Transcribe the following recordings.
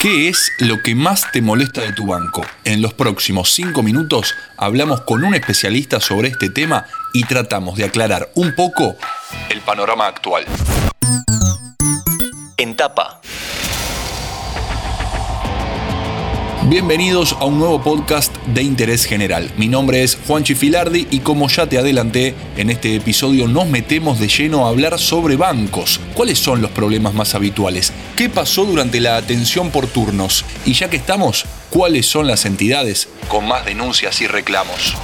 ¿Qué es lo que más te molesta de tu banco? En los próximos 5 minutos hablamos con un especialista sobre este tema y tratamos de aclarar un poco el panorama actual. En tapa. Bienvenidos a un nuevo podcast de interés general. Mi nombre es Juan Chifilardi y como ya te adelanté, en este episodio nos metemos de lleno a hablar sobre bancos. ¿Cuáles son los problemas más habituales? ¿Qué pasó durante la atención por turnos? Y ya que estamos, ¿cuáles son las entidades con más denuncias y reclamos?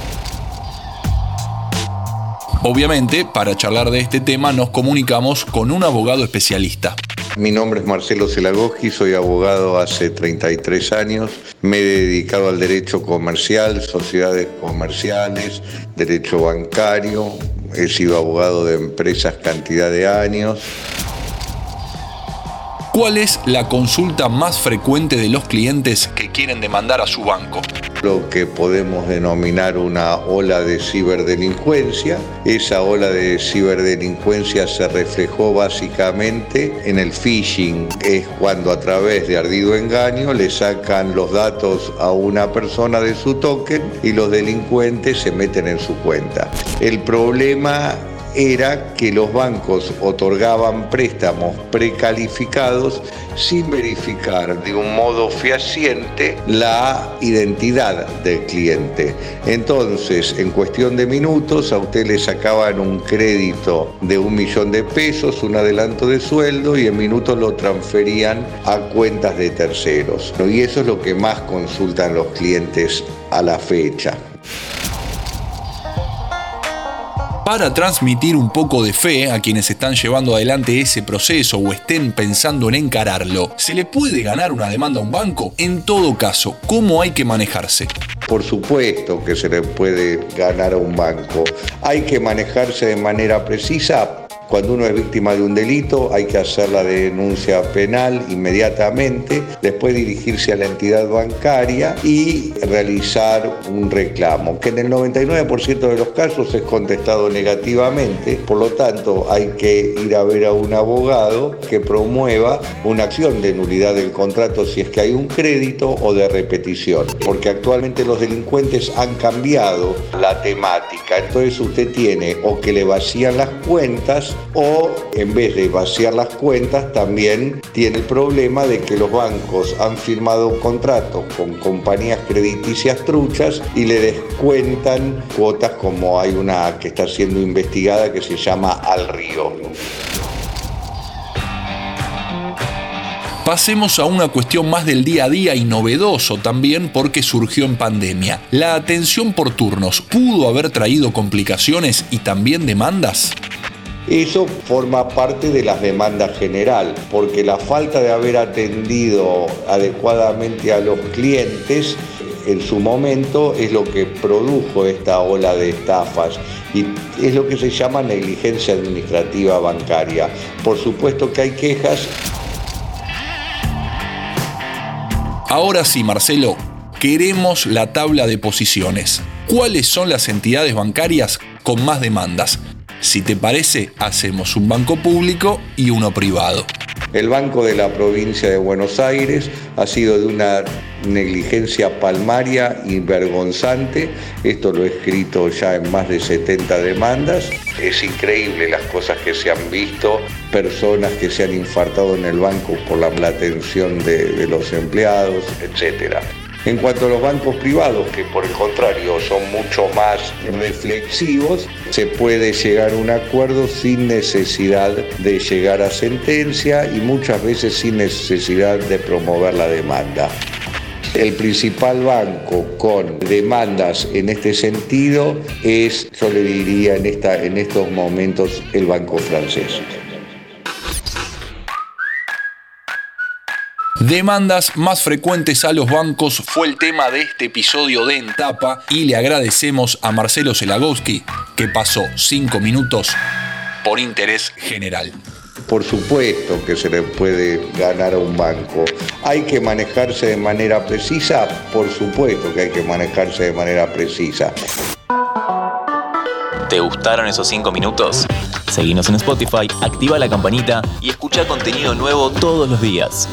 Obviamente, para charlar de este tema nos comunicamos con un abogado especialista. Mi nombre es Marcelo Zelagoski, soy abogado hace 33 años. Me he dedicado al derecho comercial, sociedades comerciales, derecho bancario. He sido abogado de empresas cantidad de años. ¿Cuál es la consulta más frecuente de los clientes que quieren demandar a su banco? lo que podemos denominar una ola de ciberdelincuencia. Esa ola de ciberdelincuencia se reflejó básicamente en el phishing, es cuando a través de ardido engaño le sacan los datos a una persona de su token y los delincuentes se meten en su cuenta. El problema era que los bancos otorgaban préstamos precalificados sin verificar de un modo fehaciente la identidad del cliente. Entonces, en cuestión de minutos, a usted le sacaban un crédito de un millón de pesos, un adelanto de sueldo y en minutos lo transferían a cuentas de terceros. Y eso es lo que más consultan los clientes a la fecha. Para transmitir un poco de fe a quienes están llevando adelante ese proceso o estén pensando en encararlo. ¿Se le puede ganar una demanda a un banco? En todo caso, ¿cómo hay que manejarse? Por supuesto que se le puede ganar a un banco. Hay que manejarse de manera precisa cuando uno es víctima de un delito hay que hacer la denuncia penal inmediatamente, después dirigirse a la entidad bancaria y realizar un reclamo, que en el 99% de los casos es contestado negativamente, por lo tanto hay que ir a ver a un abogado que promueva una acción de nulidad del contrato si es que hay un crédito o de repetición, porque actualmente los delincuentes han cambiado la temática, entonces usted tiene o que le vacían las cuentas o en vez de vaciar las cuentas también tiene el problema de que los bancos han firmado contratos con compañías crediticias truchas y le descuentan cuotas como hay una que está siendo investigada que se llama Al Río. Pasemos a una cuestión más del día a día y novedoso también porque surgió en pandemia. ¿La atención por turnos pudo haber traído complicaciones y también demandas? Eso forma parte de las demandas general, porque la falta de haber atendido adecuadamente a los clientes en su momento es lo que produjo esta ola de estafas y es lo que se llama negligencia administrativa bancaria. Por supuesto que hay quejas. Ahora sí, Marcelo, queremos la tabla de posiciones. ¿Cuáles son las entidades bancarias con más demandas? Si te parece, hacemos un banco público y uno privado. El Banco de la Provincia de Buenos Aires ha sido de una negligencia palmaria y vergonzante. Esto lo he escrito ya en más de 70 demandas. Es increíble las cosas que se han visto, personas que se han infartado en el banco por la, atención de, de los empleados, etcétera. En cuanto a los bancos privados, que por el contrario son mucho más reflexivos, se puede llegar a un acuerdo sin necesidad de llegar a sentencia y muchas veces sin necesidad de promover la demanda. El principal banco con demandas en este sentido es, yo le diría en, esta, en estos momentos, el Banco francés. Demandas más frecuentes a los bancos fue el tema de este episodio de Entapa y le agradecemos a Marcelo Zelagowski que pasó cinco minutos por interés general. Por supuesto que se le puede ganar a un banco. ¿Hay que manejarse de manera precisa? Por supuesto que hay que manejarse de manera precisa. ¿Te gustaron esos cinco minutos? Seguinos en Spotify, activa la campanita y escucha contenido nuevo todos los días.